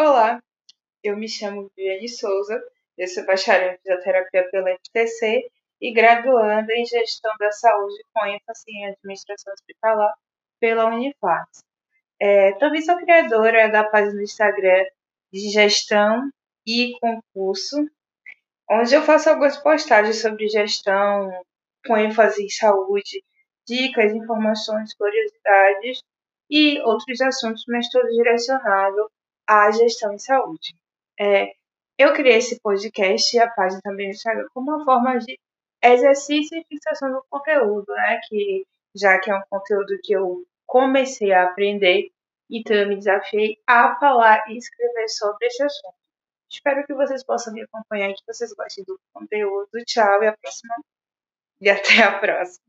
Olá, eu me chamo Viviane Souza, eu sou bacharel em fisioterapia pela FTC e graduanda em gestão da saúde com ênfase em administração hospitalar pela Unifax. É, também sou criadora da página no Instagram de gestão e concurso, onde eu faço algumas postagens sobre gestão com ênfase em saúde, dicas, informações, curiosidades e outros assuntos, mas todo direcionado à gestão em saúde. É, eu criei esse podcast e a página também no Instagram como uma forma de exercício e fixação do conteúdo, né? Que já que é um conteúdo que eu comecei a aprender, então eu me desafiei a falar e escrever sobre esse assunto. Espero que vocês possam me acompanhar e que vocês gostem do conteúdo. Tchau e a próxima. E até a próxima.